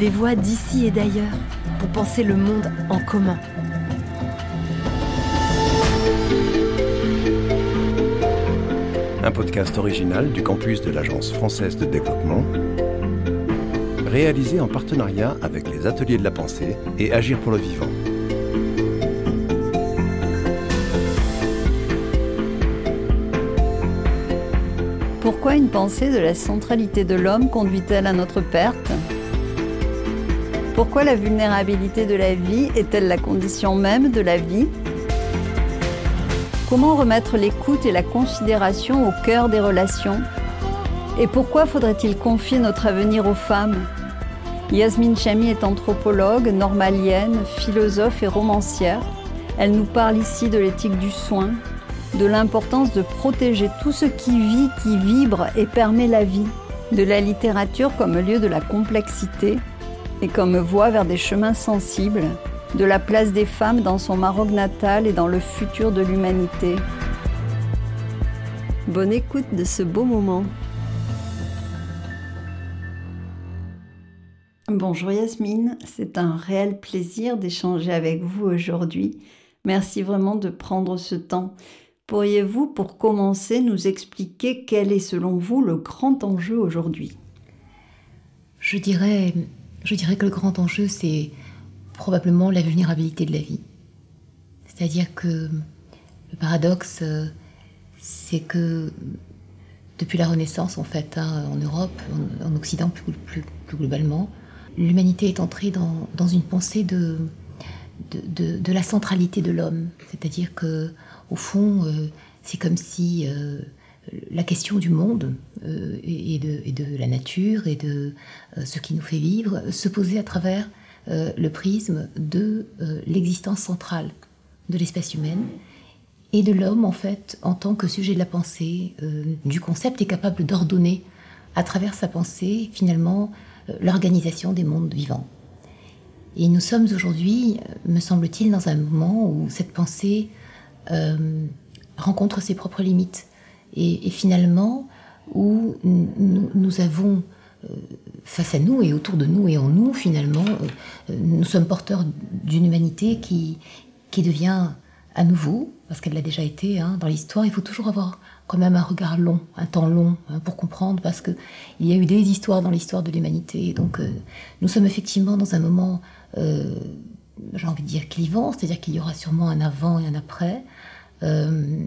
des voix d'ici et d'ailleurs pour penser le monde en commun. Un podcast original du campus de l'Agence française de développement, réalisé en partenariat avec les Ateliers de la Pensée et Agir pour le Vivant. Pourquoi une pensée de la centralité de l'homme conduit-elle à notre perte? Pourquoi la vulnérabilité de la vie est-elle la condition même de la vie Comment remettre l'écoute et la considération au cœur des relations Et pourquoi faudrait-il confier notre avenir aux femmes Yasmine Chami est anthropologue, normalienne, philosophe et romancière. Elle nous parle ici de l'éthique du soin, de l'importance de protéger tout ce qui vit, qui vibre et permet la vie, de la littérature comme lieu de la complexité et comme voie vers des chemins sensibles, de la place des femmes dans son Maroc natal et dans le futur de l'humanité. Bonne écoute de ce beau moment. Bonjour Yasmine, c'est un réel plaisir d'échanger avec vous aujourd'hui. Merci vraiment de prendre ce temps. Pourriez-vous, pour commencer, nous expliquer quel est selon vous le grand enjeu aujourd'hui? Je dirais, je dirais que le grand enjeu, c'est probablement la vulnérabilité de la vie. C'est-à-dire que le paradoxe, c'est que depuis la Renaissance, en fait, hein, en Europe, en, Occident plus, globalement, l'humanité est entrée dans, une pensée de, la centralité de l'homme. C'est-à-dire que au fond, euh, c'est comme si euh, la question du monde euh, et, de, la nature et de ce qui nous fait vivre se posait à travers le prisme de l'existence centrale de l'espèce humaine et de l'homme en fait en tant que sujet de la pensée, du concept est capable d'ordonner à travers sa pensée finalement l'organisation des mondes vivants. Et nous sommes aujourd'hui, me semble-t-il, dans un moment où cette pensée euh, rencontre ses propres limites. Et, finalement, où nous, avons euh, face à nous et autour de nous et en nous, finalement, euh, nous sommes porteurs d'une humanité qui, qui devient à nouveau, parce qu'elle l'a déjà été hein, dans l'histoire, il faut toujours avoir quand même un regard long, un temps long hein, pour comprendre, parce qu'il y a eu des histoires dans l'histoire de l'humanité. Donc nous sommes effectivement dans un moment j'ai envie de dire clivant, c'est-à-dire qu'il y aura sûrement un avant et un après. Euh,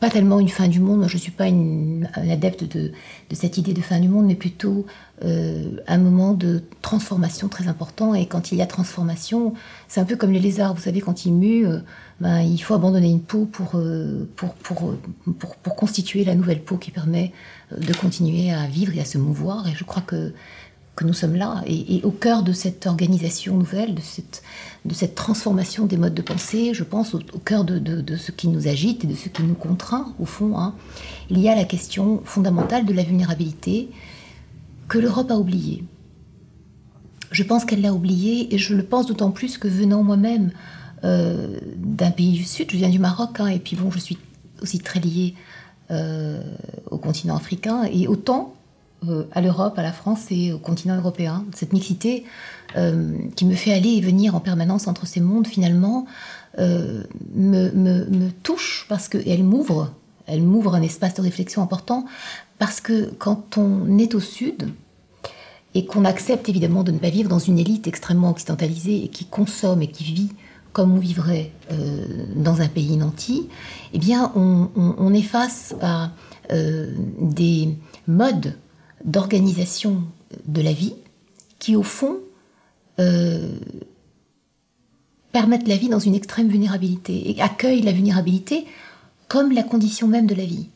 pas tellement une fin du monde, je ne suis pas une, un adepte de, cette idée de fin du monde, mais plutôt euh, un moment de transformation très important. Et quand il y a transformation, c'est un peu comme les lézards, vous savez, quand ils muent, euh, ben, il faut abandonner une peau pour, pour, pour, pour, pour constituer la nouvelle peau qui permet de continuer à vivre et à se mouvoir. Et je crois que nous sommes là et, au cœur de cette organisation nouvelle, de cette, transformation des modes de pensée, je pense au, cœur de, ce qui nous agite et de ce qui nous contraint, au fond, hein, il y a la question fondamentale de la vulnérabilité que l'Europe a oubliée. Je pense qu'elle l'a oubliée et je le pense d'autant plus que venant moi-même euh, d'un pays du Sud, je viens du Maroc, hein, et puis bon, je suis aussi très liée euh, au continent africain, et autant à l'Europe, à la France et au continent européen. Cette mixité euh, qui me fait aller et venir en permanence entre ces mondes, finalement, euh, me, touche parce qu'elle m'ouvre, elle m'ouvre un espace de réflexion important parce que quand on est au sud et qu'on accepte évidemment de ne pas vivre dans une élite extrêmement occidentalisée et qui consomme et qui vit comme on vivrait dans un pays nanti, eh bien on, on est face à des modes d'organisation de la vie qui, au fond, euh, permettent la vie dans une extrême vulnérabilité et accueillent la vulnérabilité comme la condition même de la vie.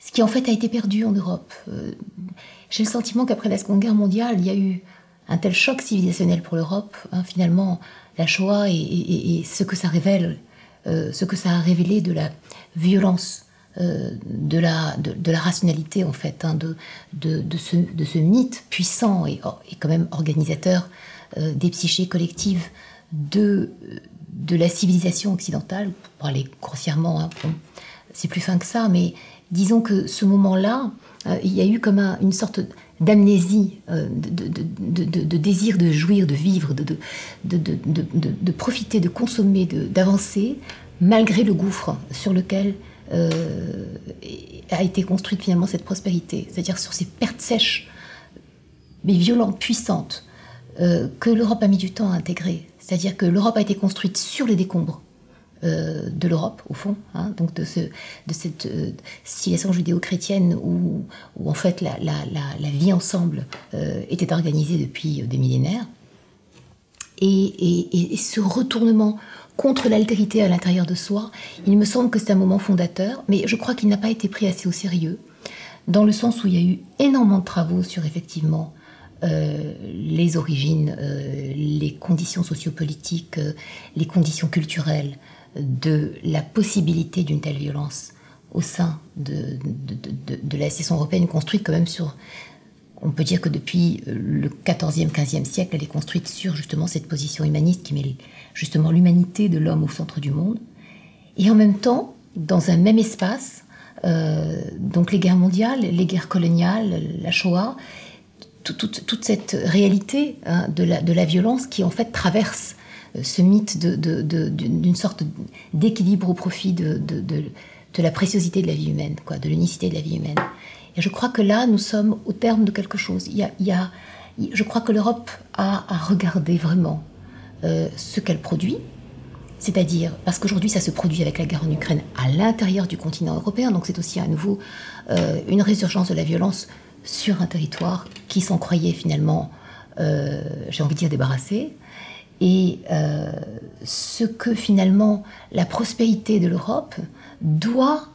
Ce qui en fait a été perdu en Europe. Euh, j'ai le sentiment qu'après la Seconde Guerre mondiale, il y a eu un tel choc civilisationnel pour l'Europe. Hein, finalement, la Shoah et, ce que ça révèle, euh, ce que ça a révélé de la violence euh, de, la, de, la rationalité, en fait, hein, de, de, ce, de ce mythe puissant et, et quand même organisateur euh, des psychés collectives de, de la civilisation occidentale, pour parler grossièrement, hein, c'est plus fin que ça, mais disons que ce moment-là, euh, il y a eu comme une sorte d'amnésie, de, désir de jouir, de vivre, de, de profiter, de consommer, d'avancer, malgré le gouffre sur lequel a été construite finalement cette prospérité, c'est-à-dire sur ces pertes sèches, mais violentes, puissantes, que l'Europe a mis du temps à intégrer. C'est-à-dire que l'Europe a été construite sur les décombres euh, de l'Europe, au fond, hein, donc de, ce, de cette euh, civilisation judéo-chrétienne où, en fait la, vie ensemble euh, était organisée depuis des millénaires. Et ce retournement contre l'altérité à l'intérieur de soi, il me semble que c'est un moment fondateur, mais je crois qu'il n'a pas été pris assez au sérieux, dans le sens où il y a eu énormément de travaux sur effectivement euh, les origines, euh, les conditions sociopolitiques, euh, les conditions culturelles de la possibilité d'une telle violence au sein de, de, la session européenne construite quand même sur... On peut dire que depuis le 14e, 15e siècle, elle est construite sur justement cette position humaniste qui met justement l'humanité de l'homme au centre du monde. Et en même temps, dans un même espace, donc les guerres mondiales, les guerres coloniales, la Shoah, toute, cette réalité hein, de, la, de, la, violence qui en fait traverse euh, ce mythe d'une sorte d'équilibre au profit de, la préciosité de la vie humaine, quoi, de l'unicité de la vie humaine. Et je crois que là, nous sommes au terme de quelque chose. Il y a, je crois que l'Europe a à regarder vraiment euh, ce qu'elle produit, c'est-à-dire, parce qu'aujourd'hui ça se produit avec la guerre en Ukraine à l'intérieur du continent européen, donc c'est aussi à nouveau euh, une résurgence de la violence sur un territoire qui s'en croyait finalement, euh, j'ai envie de dire, débarrassé. Et ce que finalement la prospérité de l'Europe doit,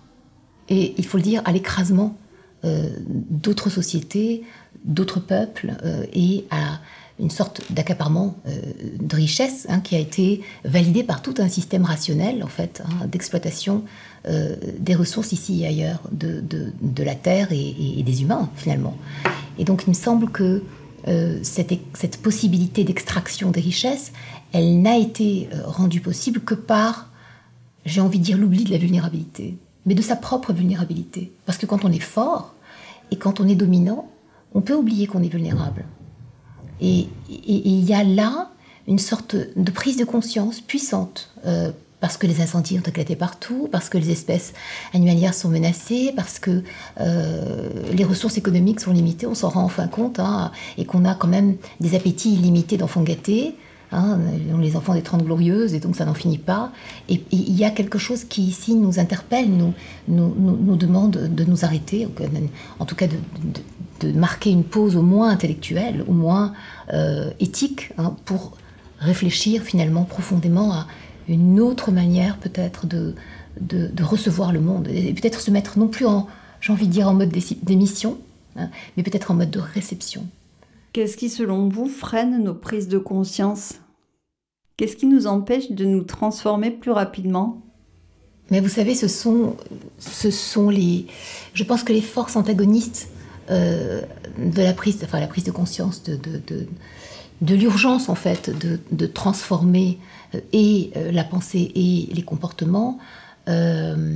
et il faut le dire, à l'écrasement d'autres sociétés, d'autres peuples, et à une sorte d'accaparement de richesse hein, qui a été validé par tout un système rationnel en fait hein, d'exploitation euh, des ressources ici et ailleurs de, de, la Terre et, des humains, finalement. Et donc, il me semble que euh, cette, cette, possibilité d'extraction des richesses, elle n'a été euh, rendue possible que par, j'ai envie de dire, l'oubli de la vulnérabilité, mais de sa propre vulnérabilité. Parce que quand on est fort et quand on est dominant, on peut oublier qu'on est vulnérable. Et, il y a là une sorte de prise de conscience puissante parce que les incendies ont éclaté partout, parce que les espèces animalières sont menacées, parce que euh, les ressources économiques sont limitées, on s'en rend enfin compte, hein, et qu'on a quand même des appétits illimités d'enfants gâtés. Hein, les enfants des Trente Glorieuses, et donc ça n'en finit pas. Et il y a quelque chose qui ici nous interpelle, nous, demande de nous arrêter, en tout cas de, de, marquer une pause au moins intellectuelle, au moins euh, éthique, hein, pour réfléchir finalement profondément à une autre manière peut-être de, de, recevoir le monde et peut-être se mettre non plus en, j'ai envie de dire, en mode d'émission, hein, mais peut-être en mode de réception. Qu'est-ce qui, selon vous, freine nos prises de conscience? Qu'est-ce qui nous empêche de nous transformer plus rapidement? Mais vous savez, ce sont, ce sont les. Je pense que les forces antagonistes euh, de la prise, enfin la prise de conscience de, de, l'urgence en fait de, transformer euh, et euh, la pensée et les comportements, elle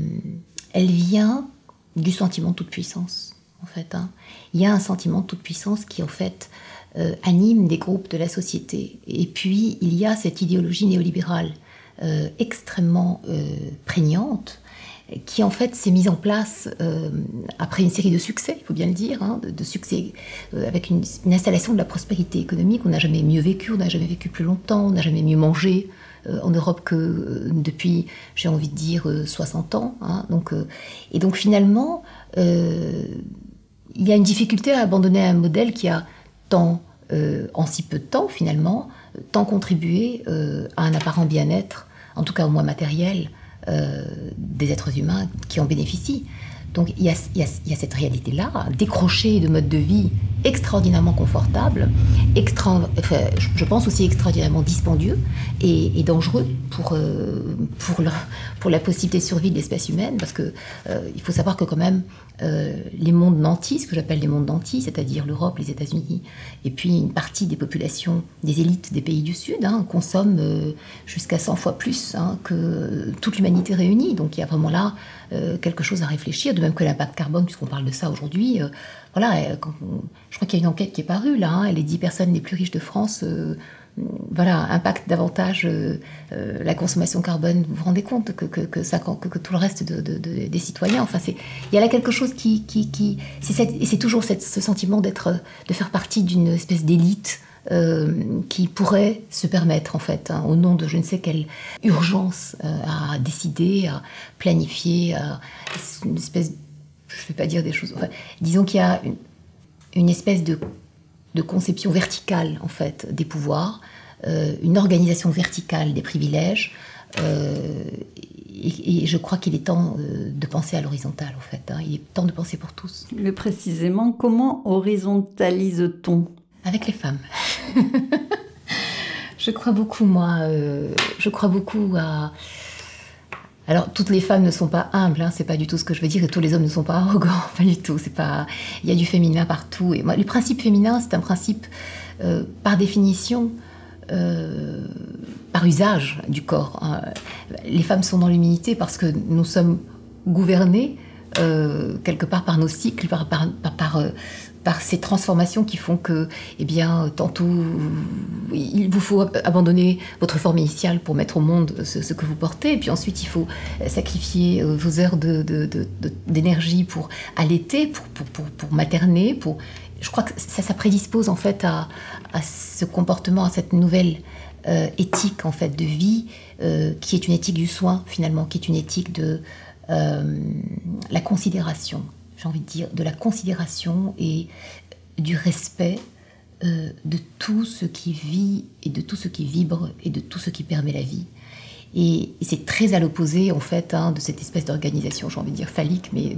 vient du sentiment de toute puissance, en fait. Hein. Il y a un sentiment de toute puissance qui, en fait, anime des groupes de la société. Et puis, il y a cette idéologie néolibérale extrêmement prégnante qui en fait s'est mise en place euh, après une série de succès, il faut bien le dire, hein, de, succès euh, avec une, installation de la prospérité économique. On n'a jamais mieux vécu, on n'a jamais vécu plus longtemps, on n'a jamais mieux mangé euh, en Europe que depuis, j'ai envie de dire, 60 ans. Hein. donc, et donc finalement, il y a une difficulté à abandonner un modèle qui a tant, en si peu de temps finalement, tant contribué à un apparent bien-être, en tout cas au moins matériel, des êtres humains qui en bénéficient. Donc il y a, cette réalité-là, décrocher de mode de vie extraordinairement confortable, je pense aussi extraordinairement dispendieux et, dangereux pour, euh, pour, la possibilité de survie de l'espèce humaine, parce que euh, il faut savoir que quand même euh, les mondes nantis, ce que j'appelle les mondes nantis, c'est-à-dire l'Europe, les États-Unis, et puis une partie des populations, des élites des pays du Sud, hein, consomment jusqu'à 100 fois plus hein, que toute l'humanité réunie. Donc il y a vraiment là quelque chose à réfléchir, de même que l'impact carbone, puisqu'on parle de ça aujourd'hui. voilà, je crois qu'il y a une enquête qui est parue là, hein, les 10 personnes les plus riches de France voilà, impactent davantage la consommation carbone. Vous vous rendez compte que, que, ça, que, tout le reste des citoyens. Enfin, il y a là quelque chose qui, qui, qui c'est toujours ce sentiment d'être, de faire partie d'une espèce d'élite euh, qui pourrait se permettre, en fait, hein, au nom de je ne sais quelle urgence, euh, à décider, à planifier, à une espèce, je ne vais pas dire des choses, disons qu'il y a une, espèce de, conception verticale, en fait, des pouvoirs, euh, une organisation verticale des privilèges, et, je crois qu'il est temps de penser à l'horizontale, en fait. Hein. il est temps de penser pour tous. Mais précisément, comment horizontalise-t-on? Avec les femmes. je crois beaucoup, moi, euh, je crois beaucoup à... Alors, toutes les femmes ne sont pas humbles, hein, c'est pas du tout ce que je veux dire, et tous les hommes ne sont pas arrogants, pas du tout. C'est pas, il y a du féminin partout. Et moi, le principe féminin, c'est un principe euh, par définition, euh, par usage du corps. Hein. Les femmes sont dans l'humilité parce que nous sommes gouvernés quelque part par nos cycles, par, par, par, par ces transformations qui font que, eh bien, tantôt, il vous faut abandonner votre forme initiale pour mettre au monde ce, que vous portez, et puis ensuite, il faut sacrifier euh, vos heures d'énergie pour allaiter, pour, pour, pour, materner, pour... Je crois que ça, ça prédispose en fait à, ce comportement, à cette nouvelle euh, éthique en fait de vie, euh, qui est une éthique du soin finalement, qui est une éthique de la considération j'ai envie de dire, de la considération et du respect euh, de tout ce qui vit et de tout ce qui vibre et de tout ce qui permet la vie. Et, c'est très à l'opposé, en fait, hein, de cette espèce d'organisation, j'ai envie de dire phallique, mais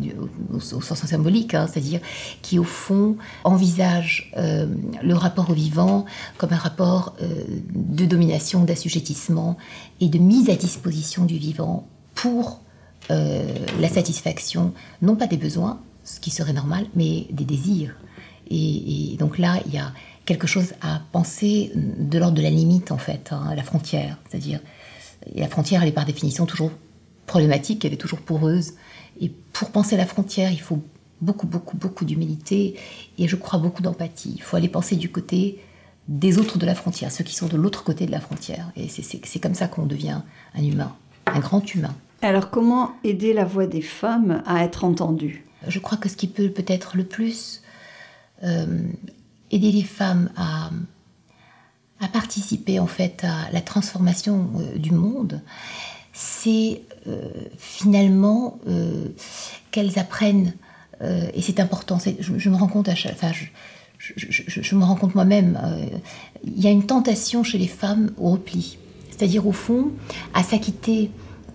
au, sens symbolique, hein, c'est-à-dire qui, au fond, envisage euh, le rapport au vivant comme un rapport euh, de domination, d'assujettissement et de mise à disposition du vivant pour la satisfaction, non pas des besoins, ce qui serait normal, mais des désirs. Et, donc là, il y a quelque chose à penser de l'ordre de la limite, en fait, hein, la frontière. C'est-à-dire, la frontière, elle est par définition toujours problématique, elle est toujours poreuse. Et pour penser la frontière, il faut beaucoup, beaucoup, beaucoup d'humilité et je crois beaucoup d'empathie. Il faut aller penser du côté des autres de la frontière, ceux qui sont de l'autre côté de la frontière. Et c'est comme ça qu'on devient un humain, un grand humain. Alors comment aider la voix des femmes à être entendue je crois que ce qui peut peut-être le plus euh, aider les femmes à, participer en fait à la transformation euh, du monde, c'est euh, finalement qu'elles apprennent, et c'est important, je, me rends compte à chaque, enfin, je, me rends compte moi-même, il y a une tentation chez les femmes au repli, c'est-à-dire au fond à s'acquitter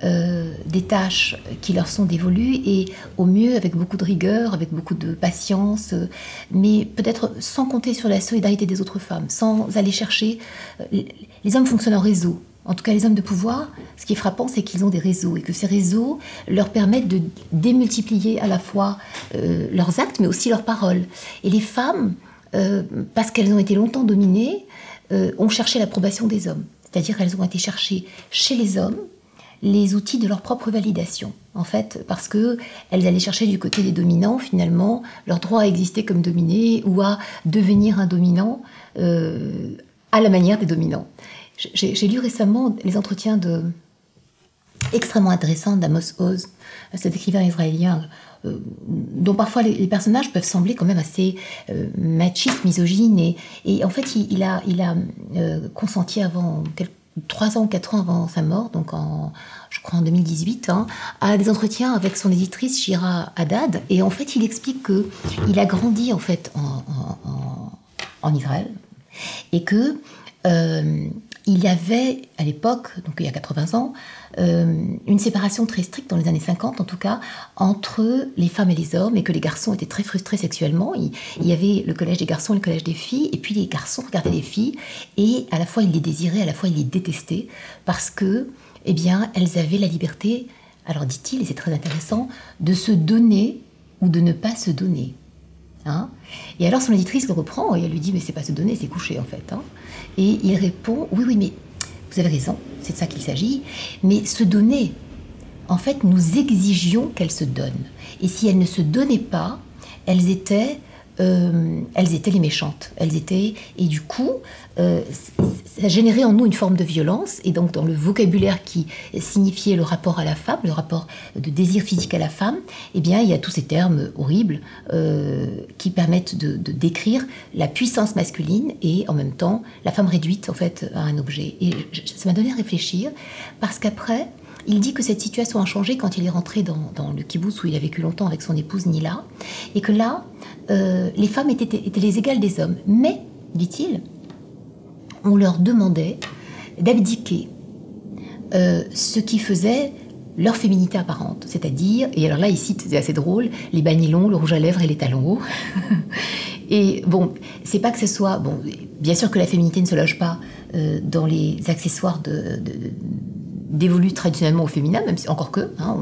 euh, des tâches qui leur sont dévolues et au mieux avec beaucoup de rigueur, avec beaucoup de patience, euh, mais peut-être sans compter sur la solidarité des autres femmes, sans aller chercher. Euh, les hommes fonctionnent en réseau. En tout cas, les hommes de pouvoir, ce qui est frappant, c'est qu'ils ont des réseaux et que ces réseaux leur permettent de démultiplier à la fois leurs actes, mais aussi leurs paroles. Et les femmes, parce qu'elles ont été longtemps dominées, ont cherché l'approbation des hommes. C'est-à-dire qu'elles ont été cherchées chez les hommes, les outils de leur propre validation, en fait, parce que elles allaient chercher du côté des dominants, finalement, leur droit à exister comme dominé ou à devenir un dominant euh, à la manière des dominants. J'ai lu récemment les entretiens de, extrêmement intéressants d'Amos Oz, cet écrivain israélien euh, dont parfois les, personnages peuvent sembler quand même assez euh, machistes, misogynes. Et, en fait, il, a, il a consenti avant quelques trois ans ou quatre ans avant sa mort, donc en, je crois en 2018, hein, à des entretiens avec son éditrice Shira Haddad. Et en fait, il explique que il a grandi en fait en, Israël et que euh, il y avait à l'époque, donc il y a 80 ans, euh, une séparation très stricte dans les années 50 en tout cas entre les femmes et les hommes et que les garçons étaient très frustrés sexuellement. Il, y avait le collège des garçons et le collège des filles et puis les garçons regardaient les filles et à la fois ils les désiraient, à la fois ils les détestaient parce que eh bien elles avaient la liberté, alors dit-il et c'est très intéressant, de se donner ou de ne pas se donner. Hein et alors son éditrice le reprend et elle lui dit mais c'est pas se donner, c'est coucher en fait. Hein et il répond Oui, oui, mais vous avez raison, c'est de ça qu'il s'agit. Mais se donner, en fait, nous exigions qu'elles se donnent. Et si elles ne se donnaient pas, elles étaient euh, elles étaient les méchantes. Elles étaient, et du coup, euh, ça générait en nous une forme de violence. Et donc, dans le vocabulaire qui signifiait le rapport à la femme, le rapport de désir physique à la femme, eh bien, il y a tous ces termes horribles euh, qui permettent de, décrire la puissance masculine et en même temps la femme réduite en fait à un objet. Et ça m'a donné à réfléchir parce qu'après, il dit que cette situation a changé quand il est rentré dans, le kibbutz où il a vécu longtemps avec son épouse Nila, et que là, euh, les femmes étaient, les égales des hommes. Mais, dit-il, on leur demandait d'abdiquer euh, ce qui faisait leur féminité apparente, c'est-à-dire, et alors là il cite, c'est assez drôle, les bagnilons, le rouge à lèvres et les talons hauts. et bon, c'est pas que ce soit, bon, bien sûr que la féminité ne se loge pas euh, dans les accessoires de, dévolus traditionnellement au féminin, même si encore que, hein,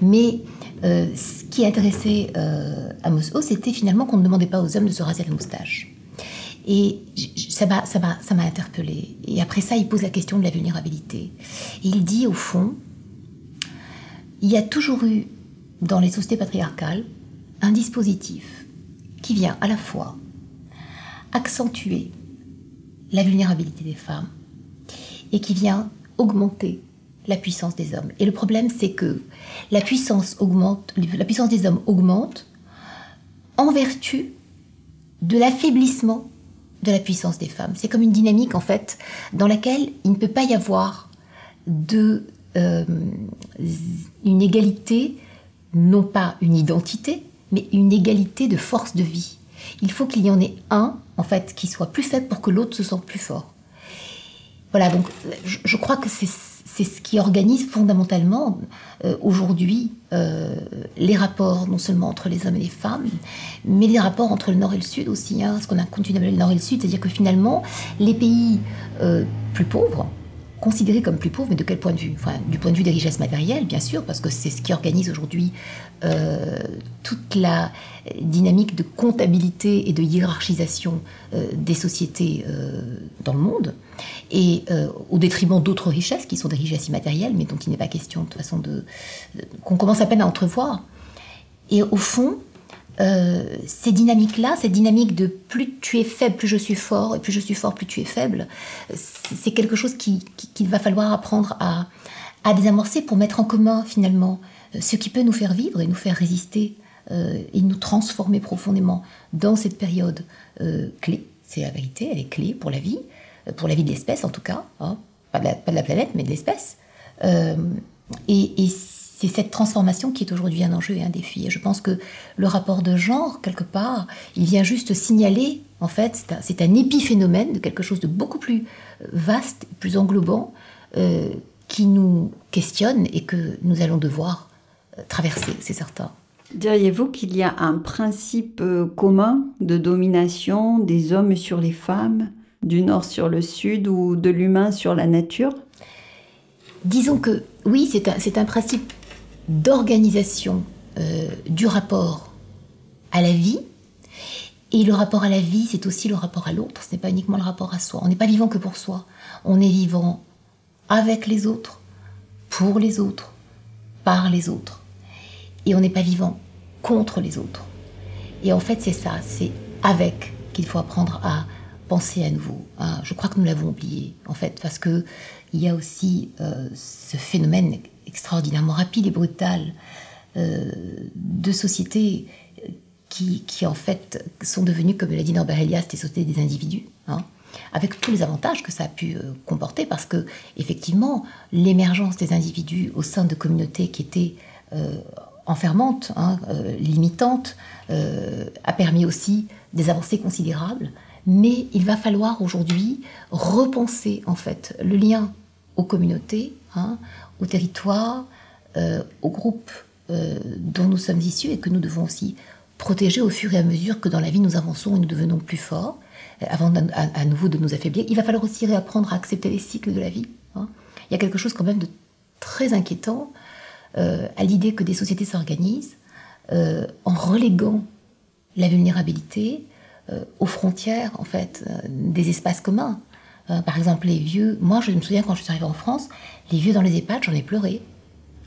mais euh, ce qui intéressait euh, Amos c'était finalement qu'on ne demandait pas aux hommes de se raser la moustache. Et ça m'a, interpellée. Et après ça, il pose la question de la vulnérabilité. Il dit, au fond, il y a toujours eu, dans les sociétés patriarcales, un dispositif qui vient à la fois accentuer la vulnérabilité des femmes et qui vient augmenter la puissance des hommes. Et le problème, c'est que la puissance augmente, la puissance des hommes augmente en vertu de l'affaiblissement de la puissance des femmes. C'est comme une dynamique en fait dans laquelle il ne peut pas y avoir de euh, une égalité, non pas une identité, mais une égalité de force de vie. Il faut qu'il y en ait un en fait qui soit plus faible pour que l'autre se sente plus fort. Voilà, donc je, crois que c'est ce qui organise fondamentalement euh, aujourd'hui euh, les rapports non seulement entre les hommes et les femmes, mais les rapports entre le Nord et le Sud aussi, hein, ce qu'on a continué d'appeler le Nord et le Sud, c'est-à-dire que finalement les pays euh, plus pauvres, considérés comme plus pauvres, mais de quel point de vue? Du point de vue des richesses matérielles, bien sûr, parce que c'est ce qui organise aujourd'hui euh, toute la dynamique de comptabilité et de hiérarchisation euh, des sociétés euh, dans le monde, et au détriment d'autres richesses qui sont des richesses immatérielles, mais dont il n'est pas question de toute façon de, qu'on commence à peine à entrevoir. Et au fond, euh, ces dynamiques-là, cette dynamique de plus tu es faible, plus je suis fort, et plus je suis fort, plus tu es faible, c'est quelque chose qu'il va falloir apprendre à, désamorcer pour mettre en commun finalement euh, ce qui peut nous faire vivre et nous faire résister euh, et nous transformer profondément dans cette période clé. C'est la vérité, elle est clé pour la vie, pour la vie de l'espèce en tout cas, hein. pas, de la, planète mais de l'espèce. et c'est cette transformation qui est aujourd'hui un enjeu et un défi. Et je pense que le rapport de genre, quelque part, il vient juste signaler, en fait, c'est un, épiphénomène de quelque chose de beaucoup plus euh, vaste, plus englobant, euh, qui nous questionne et que nous allons devoir euh, traverser, c'est certain. Diriez-vous qu'il y a un principe commun de domination des hommes sur les femmes, du nord sur le sud ou de l'humain sur la nature? Disons que oui, c'est un, un, principe d'organisation euh, du rapport à la vie. Et le rapport à la vie, c'est aussi le rapport à l'autre, ce n'est pas uniquement le rapport à soi. On n'est pas vivant que pour soi, on est vivant avec les autres, pour les autres, par les autres. Et on n'est pas vivant contre les autres. Et en fait, c'est ça, c'est avec qu'il faut apprendre à penser à nouveau. Hein. Je crois que nous l'avons oublié, en fait, parce que il y a aussi euh, ce phénomène extraordinairement rapide et brutal euh, de sociétés qui, qui, en fait sont devenues, comme l'a dit Norbert Elias, des sociétés des individus, hein, avec tous les avantages que ça a pu euh, comporter, parce que effectivement l'émergence des individus au sein de communautés qui étaient euh, enfermantes, hein, limitantes, a permis aussi des avancées considérables. Mais il va falloir aujourd'hui repenser en fait le lien aux communautés, hein, au territoire, euh, aux groupes euh, dont nous sommes issus et que nous devons aussi protéger au fur et à mesure que dans la vie nous avançons et nous devenons plus forts, euh, avant à, nouveau de nous affaiblir. Il va falloir aussi réapprendre à accepter les cycles de la vie. Hein. Il y a quelque chose quand même de très inquiétant à l'idée que des sociétés s'organisent en reléguant la vulnérabilité aux frontières en fait des espaces communs. Par exemple, les vieux. Moi, je me souviens quand je suis arrivée en France, les vieux dans les EHPAD, j'en ai pleuré.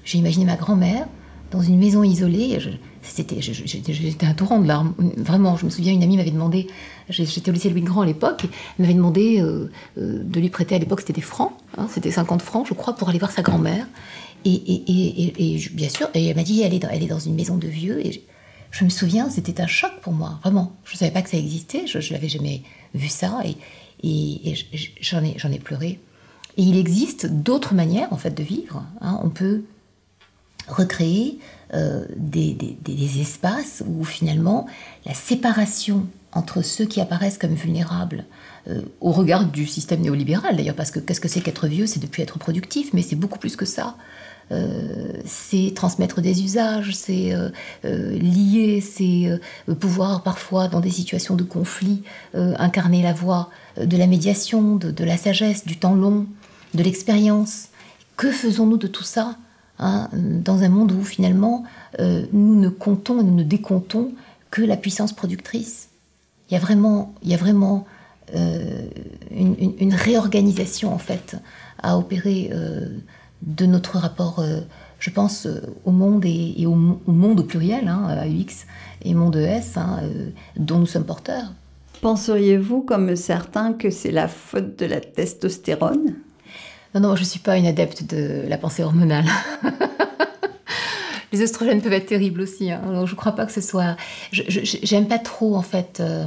J'ai imaginé ma grand-mère dans une maison isolée. C'était, j'étais un torrent de larmes. Vraiment, je me souviens, une amie m'avait demandé, j'étais au lycée Louis Grand à l'époque, elle m'avait demandé euh, euh, de lui prêter, à l'époque c'était des francs, hein, c'était 50 francs, je crois, pour aller voir sa grand-mère. Et, bien sûr, elle m'a dit, elle est, dans, une maison de vieux. Et je, me souviens, c'était un choc pour moi, vraiment. Je ne savais pas que ça existait, je n'avais jamais vu ça, j'en ai, ai pleuré. Et il existe d'autres manières, en fait, de vivre. Hein. On peut recréer euh, des, espaces où finalement la séparation entre ceux qui apparaissent comme vulnérables euh, au regard du système néolibéral d'ailleurs, parce que qu'est-ce que c'est qu'être vieux? C'est depuis être productif, mais c'est beaucoup plus que ça. Euh, c'est transmettre des usages, c'est lier, c'est pouvoir parfois dans des situations de conflit incarner la voix de la médiation, de la sagesse, du temps long, de l'expérience. Que faisons-nous de tout ça Hein, dans un monde où finalement euh, nous ne comptons et nous ne décomptons que la puissance productrice? Il y a vraiment, il y a vraiment euh, une, réorganisation en fait à opérer euh, de notre rapport, je pense, au monde et, au, monde au pluriel, hein, à UX et monde ES, hein, dont nous sommes porteurs. Penseriez-vous, comme certains, que c'est la faute de la testostérone? Non, non, je ne suis pas une adepte de la pensée hormonale. les oestrogènes peuvent être terribles aussi. Hein. je ne crois pas que ce soit. J'aime pas trop, en fait. Euh,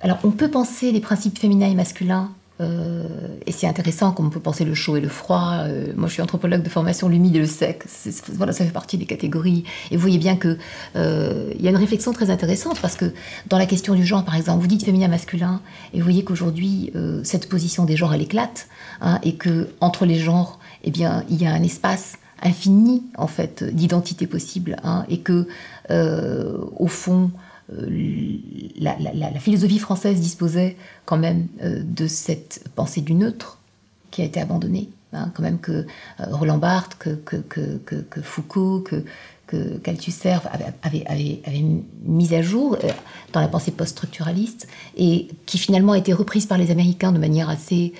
alors, on peut penser les principes féminins et masculins euh, et c'est intéressant comme on peut penser le chaud et le froid. Euh, moi, je suis anthropologue de formation, l'humide et le sec. voilà, ça fait partie des catégories. Et vous voyez bien que euh, il y a une réflexion très intéressante parce que dans la question du genre, par exemple, vous dites féminin, masculin, et vous voyez qu'aujourd'hui cette position des genres elle éclate, hein, et que entre les genres, eh bien, il y a un espace infini en fait d'identité possible, hein, et que au fond euh, la, philosophie française disposait quand même euh, de cette pensée du neutre qui a été abandonnée. Hein, quand même que euh, Roland Barthes, que, que, Foucault, que, que qu'Althusser avait, mis à jour dans la pensée post-structuraliste et qui finalement a été reprise par les Américains de manière assez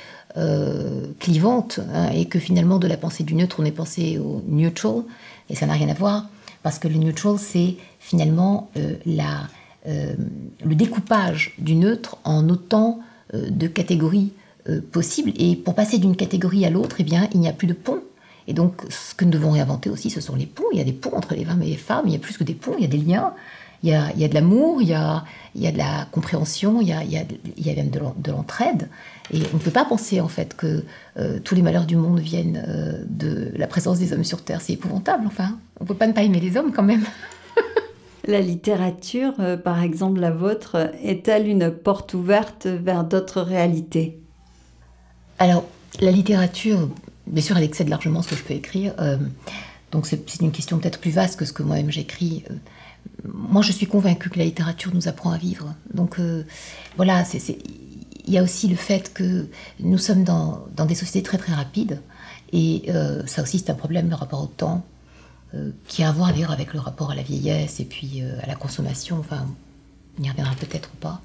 clivante hein, et que finalement de la pensée du neutre on est pensé au neutral et ça n'a rien à voir parce que le neutral c'est finalement la, le découpage du neutre en autant euh, de catégories euh, possibles. Et pour passer d'une catégorie à l'autre, eh bien, il n'y a plus de pont. Et donc, ce que nous devons réinventer aussi, ce sont les ponts. Il y a des ponts entre les femmes et les femmes. Il y a plus que des ponts, il y a des liens. Il y a, il y a de l'amour, il y a, il y a de la compréhension, il y a, il y a, il y a même de l'entraide. Et on ne peut pas penser en fait que tous les malheurs du monde viennent de la présence des hommes sur Terre. C'est épouvantable, enfin. On ne peut pas ne pas aimer les hommes quand même. La littérature, euh, par exemple la vôtre, est-elle une porte ouverte vers d'autres réalités? Alors, la littérature, bien sûr, elle excède largement ce que je peux écrire. Euh, donc c'est une question peut-être plus vaste que ce que moi-même j'écris. Euh, moi, je suis convaincue que la littérature nous apprend à vivre. Donc voilà, il y a aussi le fait que nous sommes dans, des sociétés très très rapides. Et ça aussi, c'est un problème, le rapport au temps. Euh, qui a à voir d'ailleurs avec le rapport à la vieillesse et puis euh, à la consommation. Enfin, on y reviendra peut-être ou pas.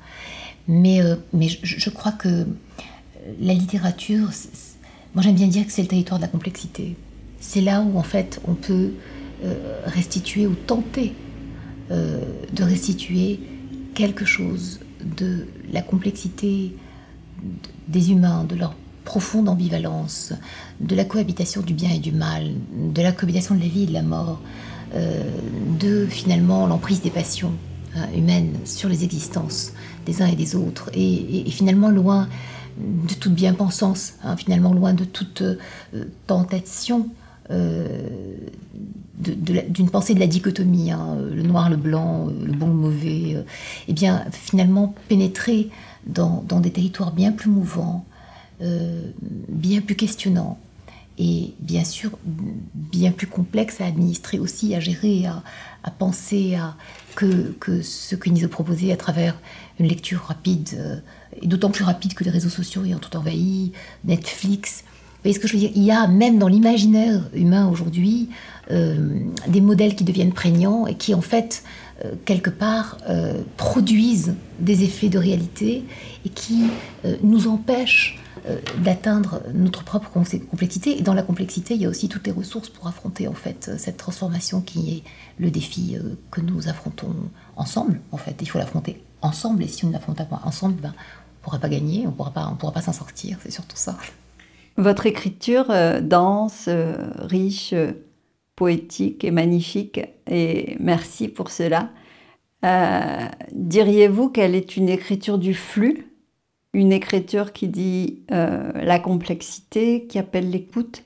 Mais, euh, mais je, crois que la littérature, moi j'aime bien dire que c'est le territoire de la complexité. C'est là où en fait on peut restituer ou tenter de restituer quelque chose de la complexité des humains, de leur profonde ambivalence, de la cohabitation du bien et du mal, de la cohabitation de la vie et de la mort, euh, de finalement l'emprise des passions hein, humaines sur les existences des uns et des autres, et, finalement loin de toute bien-pensance, hein, finalement loin de toute euh, tentation euh, d'une pensée de la dichotomie, hein, le noir, le blanc, le bon, le mauvais, et eh bien finalement pénétrer dans, des territoires bien plus mouvants, bien plus questionnant et bien sûr bien plus complexe à administrer aussi, à gérer, à, penser, à, que, ce que nous a proposé à travers une lecture rapide, euh, et d'autant plus rapide que les réseaux sociaux ayant tout envahi, Netflix. Vous voyez ce que je veux dire? Il y a même dans l'imaginaire humain aujourd'hui euh, des modèles qui deviennent prégnants et qui en fait, quelque part, produisent des effets de réalité et qui nous empêchent euh, d'atteindre notre propre complexité. Et dans la complexité, il y a aussi toutes les ressources pour affronter en fait cette transformation qui est le défi euh, que nous affrontons ensemble. En fait, il faut l'affronter ensemble. Et si on ne l'affronte pas ensemble, ben, on ne pourra pas gagner, on on pourra pas s'en sortir. C'est surtout ça. Votre écriture euh, dense, riche, poétique et magnifique. Et merci pour cela. Diriez-vous qu'elle est une écriture du flux? Une écriture qui dit euh, la complexité, qui appelle l'écoute,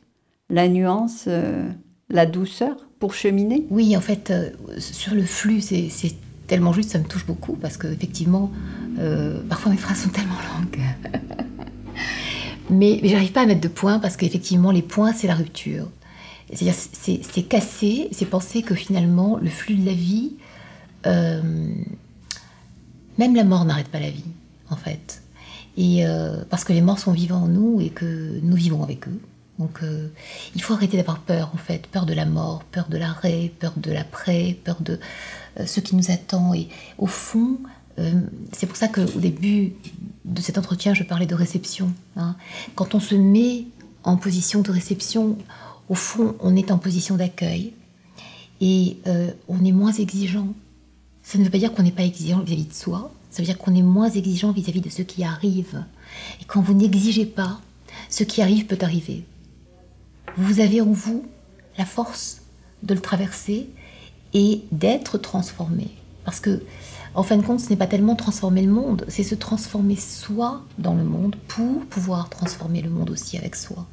la nuance, euh, la douceur pour cheminer Oui, en fait, euh, sur le flux, c'est tellement juste, ça me touche beaucoup parce qu'effectivement, parfois mes phrases sont tellement longues. mais, mais j'arrive pas à mettre de points parce qu'effectivement, les points, c'est la rupture. C'est-à-dire, c'est casser, c'est penser que finalement, le flux de la vie, même la mort n'arrête pas la vie, en fait. Et euh, parce que les morts sont vivants en nous et que nous vivons avec eux. Donc euh, il faut arrêter d'avoir peur en fait, peur de la mort, peur de l'arrêt, peur de l'après, peur de euh, ce qui nous attend. Et au fond, c'est pour ça qu'au début de cet entretien, je parlais de réception. Hein. Quand on se met en position de réception, au fond, on est en position d'accueil et on est moins exigeant. Ça ne veut pas dire qu'on n'est pas exigeant vis à -vis de soi, ça veut dire qu'on est moins exigeant vis-à-vis de ce qui arrive. Et quand vous n'exigez pas, ce qui arrive peut arriver. Vous avez en vous la force de le traverser et d'être transformé. Parce que, en fin de compte, ce n'est pas tellement transformer le monde, c'est se transformer soi dans le monde pour pouvoir transformer le monde aussi avec soi.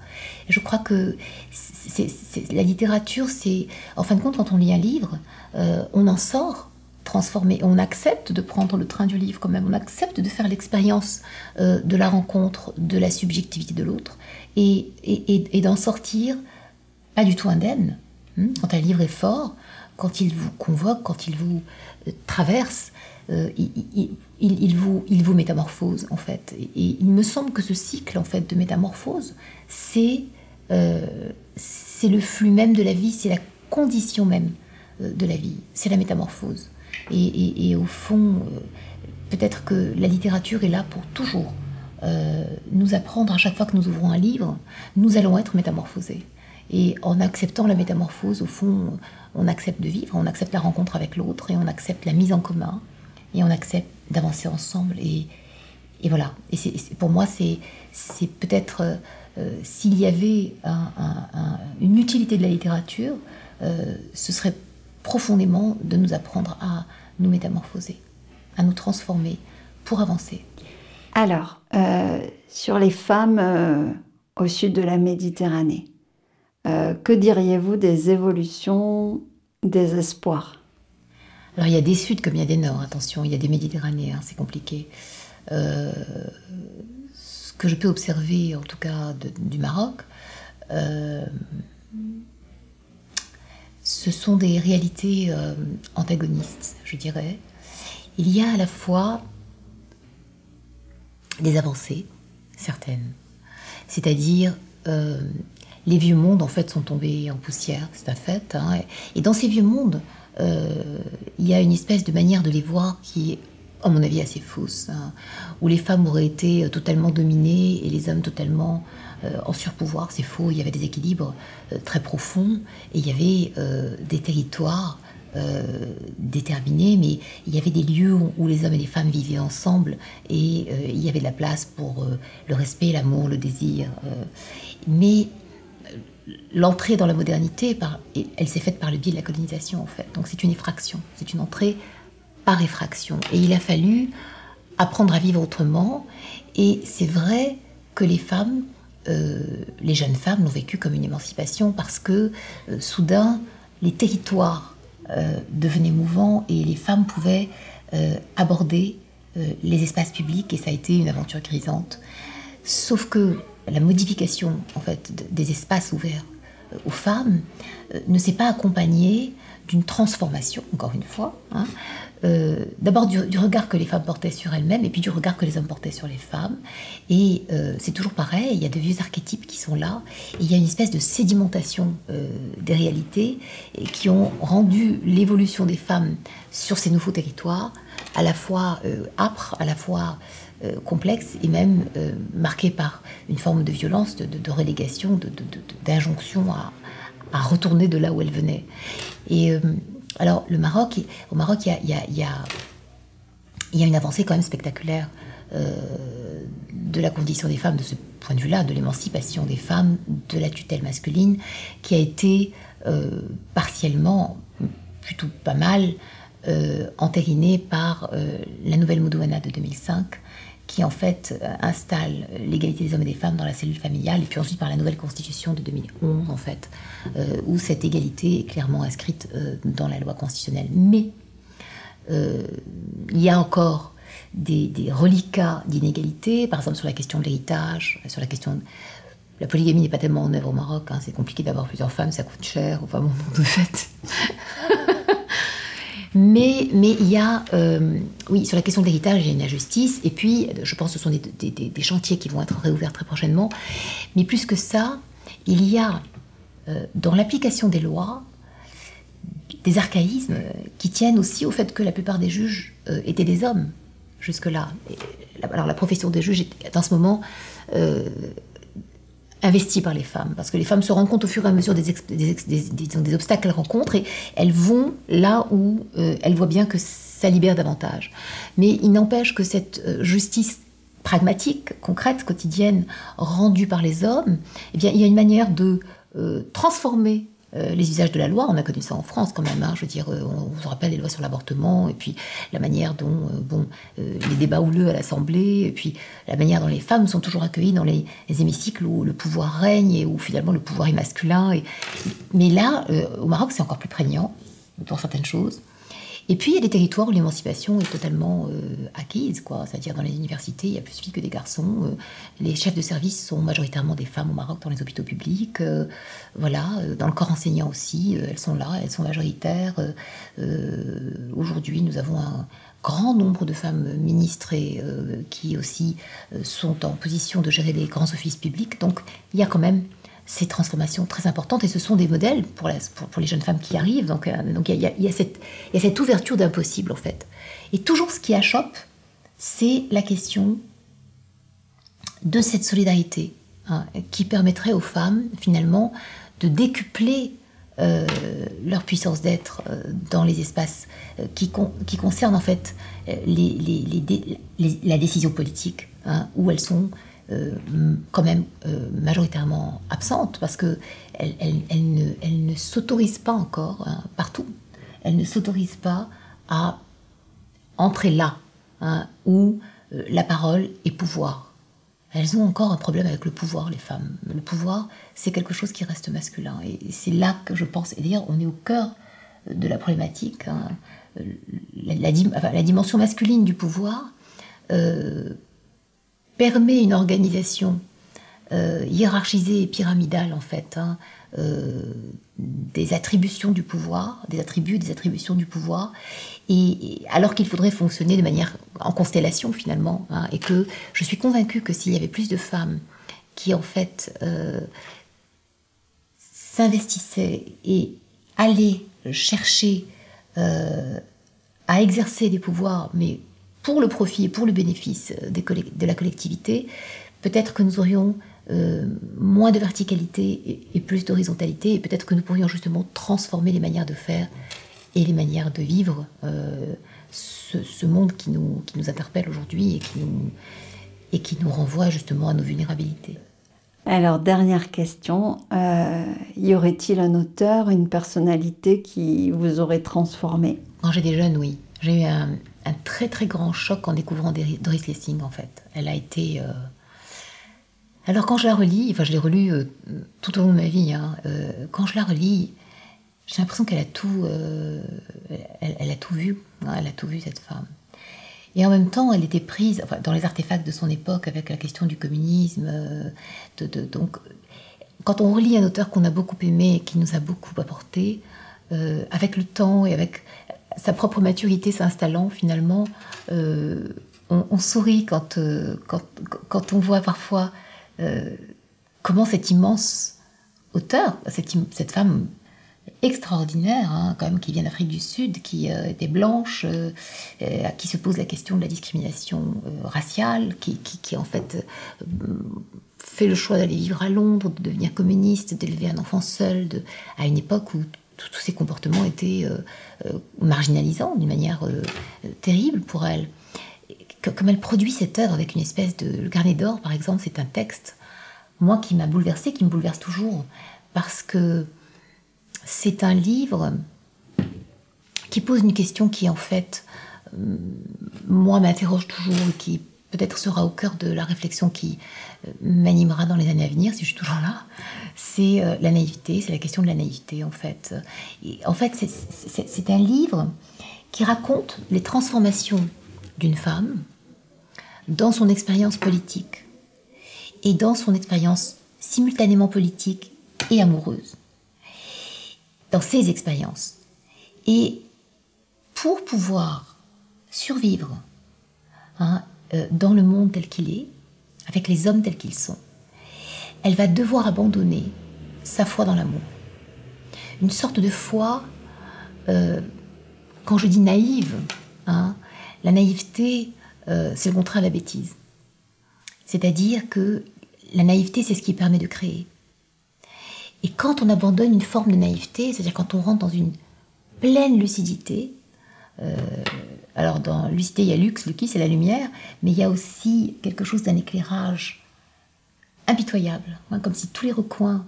Je crois que la littérature, c'est, en fin de compte, quand on lit un livre, euh, on en sort transformer. On accepte de prendre le train du livre quand même, on accepte de faire l'expérience euh, de la rencontre, de la subjectivité de l'autre, et, et, d'en sortir pas du tout indemne. Hein. Quand un livre est fort, quand il vous convoque, quand il vous euh, traverse, euh, il, il, vous, il vous métamorphose en fait. Et, il me semble que ce cycle en fait de métamorphose, c'est c'est le flux même de la vie, c'est la condition même de la vie, c'est la métamorphose. Et, au fond, euh, peut-être que la littérature est là pour toujours euh, nous apprendre à chaque fois que nous ouvrons un livre, nous allons être métamorphosés. Et en acceptant la métamorphose, au fond, on accepte de vivre, on accepte la rencontre avec l'autre et on accepte la mise en commun et on accepte d'avancer ensemble. Et, voilà. Et pour moi, c'est peut-être euh, s'il y avait une utilité de la littérature, ce serait profondément de nous apprendre à nous métamorphoser, à nous transformer pour avancer. Alors, euh, sur les femmes euh, au sud de la Méditerranée, euh, que diriez-vous des évolutions, des espoirs? Alors, il y a des suds comme il y a des nord, attention, il y a des Méditerranées, hein, c'est compliqué. ce que je peux observer, en tout cas du Maroc, ce sont des réalités euh, antagonistes, je dirais. Il y a à la fois des avancées, certaines, c'est-à-dire euh, les vieux mondes en fait sont tombés en poussière, c'est un fait. Hein. et dans ces vieux mondes, euh, il y a une espèce de manière de les voir qui est, à mon avis, assez fausse, hein, où les femmes auraient été totalement dominées et les hommes totalement en surpouvoir, c'est faux, il y avait des équilibres euh, très profonds et il y avait euh, des territoires déterminés, mais il y avait des lieux où, les hommes et les femmes vivaient ensemble et il y avait de la place pour le respect, l'amour, le désir. mais l'entrée dans la modernité, elle s'est faite par le biais de la colonisation en fait. Donc c'est une effraction, c'est une entrée par effraction. Et il a fallu apprendre à vivre autrement. Et c'est vrai que les femmes euh, les jeunes femmes l'ont vécu comme une émancipation parce que euh, soudain, les territoires euh, devenaient mouvants et les femmes pouvaient aborder les espaces publics et ça a été une aventure grisante. Sauf que la modification en fait des espaces ouverts aux femmes ne s'est pas accompagnée d'une transformation, encore une fois, hein, euh, d'abord du, regard que les femmes portaient sur elles-mêmes et puis du regard que les hommes portaient sur les femmes. Et euh, c'est toujours pareil, il y a de vieux archétypes qui sont là, et il y a une espèce de sédimentation euh, des réalités et qui ont rendu l'évolution des femmes sur ces nouveaux territoires à la fois âpre, à la fois complexe et même marqué par une forme de violence, de, de relégation, d'injonction à, à, retourner de là où elle venait. Et alors, le Maroc, au Maroc, il y a, une avancée quand même spectaculaire de la condition des femmes de ce point de vue-là, de l'émancipation des femmes, de la tutelle masculine, qui a été euh, partiellement, plutôt pas mal, euh, entérinée par euh, la nouvelle Moudouana de 2005, qui en fait installe l'égalité des hommes et des femmes dans la cellule familiale, et puis ensuite par la nouvelle constitution de 2011, en fait, où cette égalité est clairement inscrite dans la loi constitutionnelle. Mais il y a encore des, reliquats d'inégalité, par exemple sur la question de l'héritage, sur la question... De... La polygamie n'est pas tellement en œuvre au Maroc, hein, c'est compliqué d'avoir plusieurs femmes, ça coûte cher, enfin bon, de fait. Mais, mais il y a, euh, oui, sur la question de l'héritage, il y a une injustice, et puis je pense que ce sont des, des, chantiers qui vont être réouverts très prochainement, mais plus que ça, il y a euh, dans l'application des lois des archaïsmes qui tiennent aussi au fait que la plupart des juges euh, étaient des hommes jusque-là. Alors la profession des juges est en ce moment investie par les femmes, parce que les femmes se rendent compte au fur et à mesure des, des, obstacles qu'elles rencontrent et elles vont là où euh, elles voient bien que ça libère davantage. Mais il n'empêche que cette euh, justice pragmatique, concrète, quotidienne, rendue par les hommes, eh bien, il y a une manière de transformer euh, les usages de la loi, on a connu ça en France quand même. Hein, je veux dire, euh, on, vous rappelle les lois sur l'avortement, et puis la manière dont, euh, bon, les débats houleux à l'Assemblée, et puis la manière dont les femmes sont toujours accueillies dans les, hémicycles où le pouvoir règne et où finalement le pouvoir est masculin. Et... Mais là, au Maroc, c'est encore plus prégnant dans certaines choses. Et puis il y a des territoires où l'émancipation est totalement euh, acquise, quoi. C'est-à-dire dans les universités, il y a plus de filles que des garçons. Euh, les chefs de service sont majoritairement des femmes au Maroc dans les hôpitaux publics. Euh, voilà, dans le corps enseignant aussi, elles sont là, elles sont majoritaires. Aujourd'hui, nous avons un grand nombre de femmes ministrées qui aussi sont en position de gérer les grands offices publics. Donc il y a quand même ces transformations très importantes et ce sont des modèles pour, pour, les jeunes femmes qui arrivent. Donc, euh, donc il, y a, y a cette, y a cette ouverture d'impossible en fait. Et toujours ce qui achoppe, c'est la question de cette solidarité hein, qui permettrait aux femmes finalement de décupler euh, leur puissance d'être euh, dans les espaces qui, qui, concernent en fait les, les, la décision politique, hein, où elles sont quand même euh, majoritairement absente parce que elle, ne, elle s'autorise pas encore hein, partout. Elle ne s'autorise pas à entrer là hein, où euh, la parole est pouvoir. Elles ont encore un problème avec le pouvoir, les femmes. Le pouvoir, c'est quelque chose qui reste masculin. Et c'est là que je pense, et d'ailleurs, on est au cœur de la problématique. Hein. La, dimension masculine du pouvoir permet une organisation euh, hiérarchisée et pyramidale en fait hein, euh, des attributions du pouvoir, des attributs, des attributions du pouvoir, et, alors qu'il faudrait fonctionner de manière en constellation finalement, hein, et que je suis convaincue que s'il y avait plus de femmes qui en fait euh, s'investissaient et allaient chercher à exercer des pouvoirs, mais pour le profit et pour le bénéfice de la collectivité, peut-être que nous aurions euh, moins de verticalité et, plus d'horizontalité, et peut-être que nous pourrions justement transformer les manières de faire et les manières de vivre euh, ce, monde qui nous, qui nous interpelle aujourd'hui et, qui nous, et qui nous renvoie justement à nos vulnérabilités. Alors, dernière question, euh, y aurait-il un auteur, une personnalité qui vous aurait transformé? Quand j'étais jeune, oui. J'ai eu un, un très très grand choc en découvrant Doris Lessing en fait. Elle a été. Euh, alors quand je la relis, enfin je l'ai relue euh, tout au long de ma vie, hein, euh, quand je la relis, j'ai l'impression qu'elle a tout, elle, a tout vu, hein, elle a tout vu cette femme. Et en même temps, elle était prise dans les artefacts de son époque avec la question du communisme. Donc, quand on relit un auteur qu'on a beaucoup aimé et qui nous a beaucoup apporté, avec le temps et avec sa propre maturité s'installant, finalement, euh, on, sourit quand, euh, quand, quand, on voit parfois euh, comment cet immense auteur, cette, cette, femme extraordinaire, hein, quand même, qui vient d'Afrique du Sud, qui était blanche, euh, qui se pose la question de la discrimination raciale, qui, qui, en fait fait le choix d'aller vivre à Londres, de devenir communiste, d'élever un enfant seul, de, à une époque où tous ces comportements étaient marginalisants d'une manière terrible pour elle. Comme elle produit cette œuvre avec une espèce de... Le Carnet d'or, par exemple, c'est un texte, moi, qui m'a bouleversée, qui me bouleverse toujours, parce que c'est un livre qui pose une question qui, en fait, euh, moi, m'interroge toujours qui peut-être sera au cœur de la réflexion qui euh, m'animera dans les années à venir, si je suis toujours là, c'est euh, la naïveté, c'est la question de la naïveté, en fait. en fait, c'est un livre qui raconte les transformations d'une femme dans son expérience politique et dans son expérience simultanément politique et amoureuse dans ses expériences. Et pour pouvoir survivre hein, dans le monde tel qu'il est, avec les hommes tels qu'ils sont, elle va devoir abandonner sa foi dans l'amour. Une sorte de foi, euh, quand je dis naïve, hein, la naïveté, euh, c'est le contraire de la bêtise. C'est-à-dire que la naïveté, c'est ce qui permet de créer. Et quand on abandonne une forme de naïveté, c'est-à-dire quand on rentre dans une pleine lucidité, euh, alors dans lucidité, il y a lux, lucky, c'est la lumière, mais il y a aussi quelque chose d'un éclairage impitoyable, hein, comme si tous les recoins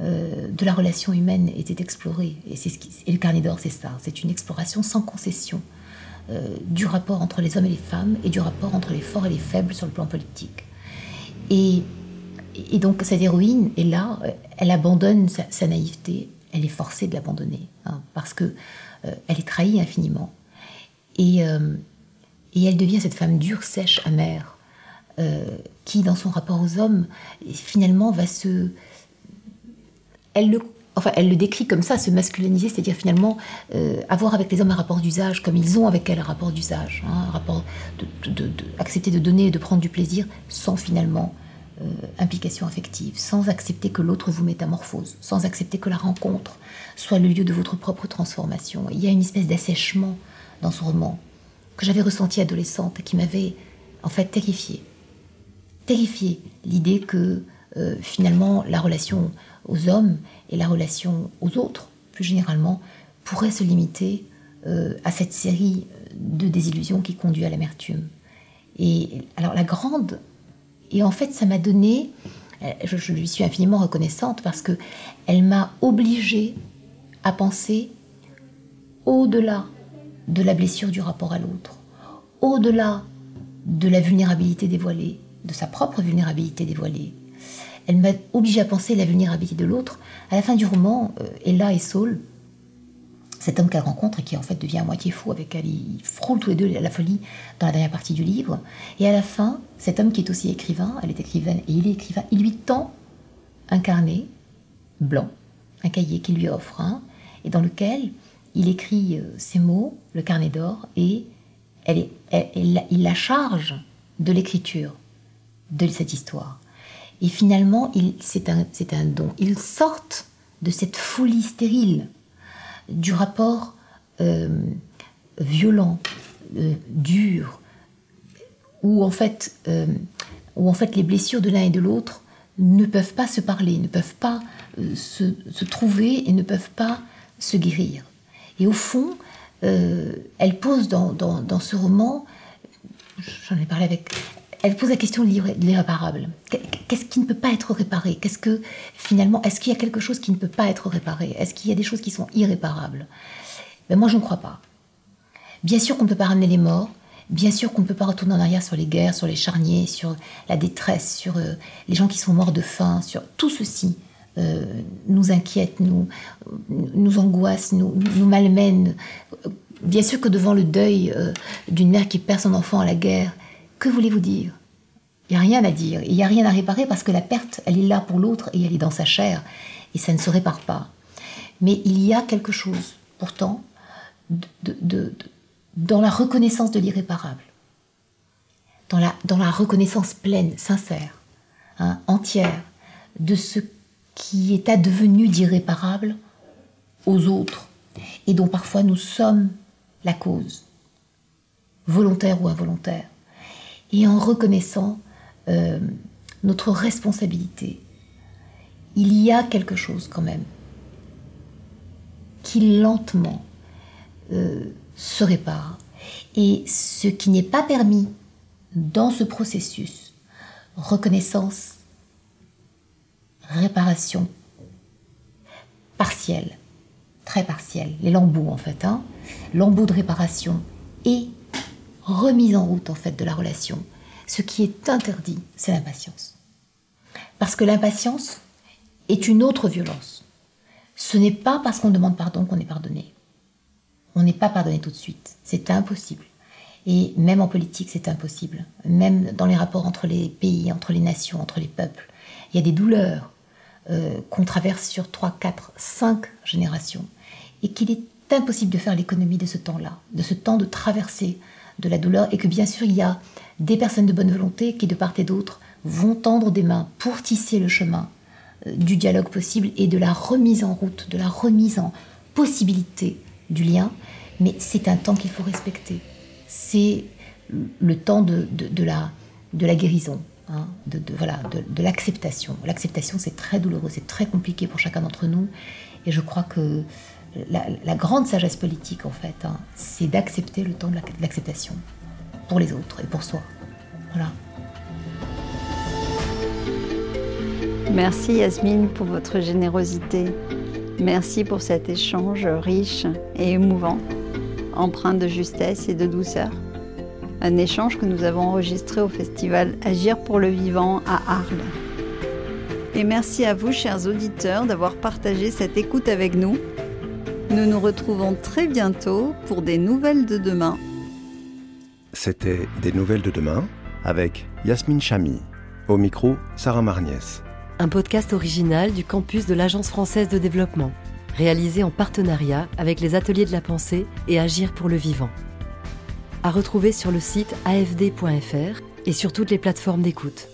euh, de la relation humaine étaient explorés. Et, c'est ce qui, le carnet d'or, c'est ça, c'est une exploration sans concession euh, du rapport entre les hommes et les femmes et du rapport entre les forts et les faibles sur le plan politique. Et donc cette héroïne est là, euh, elle abandonne sa, naïveté, elle est forcée de l'abandonner, hein, parce que elle est trahie infiniment. Et, euh, et, elle devient cette femme dure, sèche, amère, qui, dans son rapport aux hommes, finalement va se... Elle le, enfin, elle le décrit comme ça, se masculiniser, c'est-à-dire finalement avoir avec les hommes un rapport d'usage, comme ils ont avec elle un rapport d'usage, hein, un rapport de, de, accepter de donner et de prendre du plaisir sans finalement euh, implication affective, sans accepter que l'autre vous métamorphose, sans accepter que la rencontre soit le lieu de votre propre transformation. Il y a une espèce d'assèchement dans ce roman que j'avais ressenti adolescente qui m'avait en fait terrifiée. Terrifiée l'idée que euh, finalement la relation aux hommes et la relation aux autres, plus généralement, pourrait se limiter euh, à cette série de désillusions qui conduit à l'amertume. Et alors la grande et en fait, ça m'a donné, euh, je, lui suis infiniment reconnaissante parce que elle m'a obligée à penser au-delà de la blessure du rapport à l'autre, au-delà de la vulnérabilité dévoilée, de sa propre vulnérabilité dévoilée. Elle m'a obligée à penser la vulnérabilité de l'autre. À la fin du roman, euh, Ella et Saul cet homme qu'elle rencontre et qui en fait devient à moitié fou avec elle, ils frôlent tous les deux la folie dans la dernière partie du livre. Et à la fin, cet homme qui est aussi écrivain, elle est écrivaine et il est écrivain, il lui tend un carnet blanc, un cahier qu'il lui offre, hein, et dans lequel il écrit euh, ces mots, le carnet d'or, et il la charge de l'écriture de cette histoire. Et finalement, c'est un, don. Ils sortent de cette folie stérile du rapport euh, violent, euh, dur, où en fait les blessures de l'un et de l'autre ne peuvent pas se parler, ne peuvent pas se, trouver et ne peuvent pas se guérir. Et au fond, elle pose dans, dans ce roman, j'en ai parlé avec elle pose la question de l'irréparable. Qu'est-ce qui ne peut pas être réparé? Qu'est-ce que finalement, est-ce qu'il y a quelque chose qui ne peut pas être réparé? Est-ce qu'il y a des choses qui sont irréparables? Ben Moi, je ne crois pas. Bien sûr qu'on ne peut pas ramener les morts. Bien sûr qu'on ne peut pas retourner en arrière sur les guerres, sur les charniers, sur la détresse, sur euh, les gens qui sont morts de faim, sur tout ceci. Euh, nous inquiète, nous, nous angoisse, nous, nous malmène. Bien sûr que devant le deuil euh, d'une mère qui perd son enfant à la guerre, que voulez-vous dire? Il n'y a rien à dire, il n'y a rien à réparer parce que la perte, elle est là pour l'autre et elle est dans sa chair et ça ne se répare pas. Mais il y a quelque chose, pourtant, dans la reconnaissance de l'irréparable, dans la, dans la reconnaissance pleine, sincère, hein, entière, de ce qui est advenu d'irréparable aux autres et dont parfois nous sommes la cause, volontaire ou involontaire, et en reconnaissant euh, notre responsabilité, il y a quelque chose quand même qui lentement euh, se répare. Et ce qui n'est pas permis dans ce processus, reconnaissance, réparation partielle, très partielle, les lambeaux en fait, hein, de réparation et remise en route en fait de la relation. Ce qui est interdit, c'est l'impatience. Parce que l'impatience est une autre violence. Ce n'est pas parce qu'on demande pardon qu'on est pardonné. On n'est pas pardonné tout de suite. C'est impossible. Et même en politique, c'est impossible. Même dans les rapports entre les pays, entre les nations, entre les peuples. Il y a des douleurs euh, qu'on traverse sur 3, 4, 5 générations. Et qu'il est impossible de faire l'économie de ce temps-là, de ce temps de traverser de la douleur. Et que bien sûr, il y a des personnes de bonne volonté qui, de part et d'autre, vont tendre des mains pour tisser le chemin euh, du dialogue possible et de la remise en route, de la remise en possibilité du lien. Mais c'est un temps qu'il faut respecter. C'est le temps de, la, de la guérison, hein, de, voilà, de, l'acceptation. L'acceptation, c'est très douloureux, c'est très compliqué pour chacun d'entre nous. Et je crois que la, grande sagesse politique, en fait, hein, c'est d'accepter le temps de l'acceptation pour les autres et pour soi. Voilà. Merci Yasmine pour votre générosité. Merci pour cet échange riche et émouvant, empreint de justesse et de douceur. Un échange que nous avons enregistré au festival Agir pour le vivant à Arles. Et merci à vous, chers auditeurs, d'avoir partagé cette écoute avec nous. Nous nous retrouvons très bientôt pour des nouvelles de demain. C'était Des nouvelles de demain avec Yasmine Chami. Au micro, Sarah Marniès un podcast original du campus de l'Agence française de développement, réalisé en partenariat avec les Ateliers de la Pensée et Agir pour le Vivant. À retrouver sur le site afd.fr et sur toutes les plateformes d'écoute.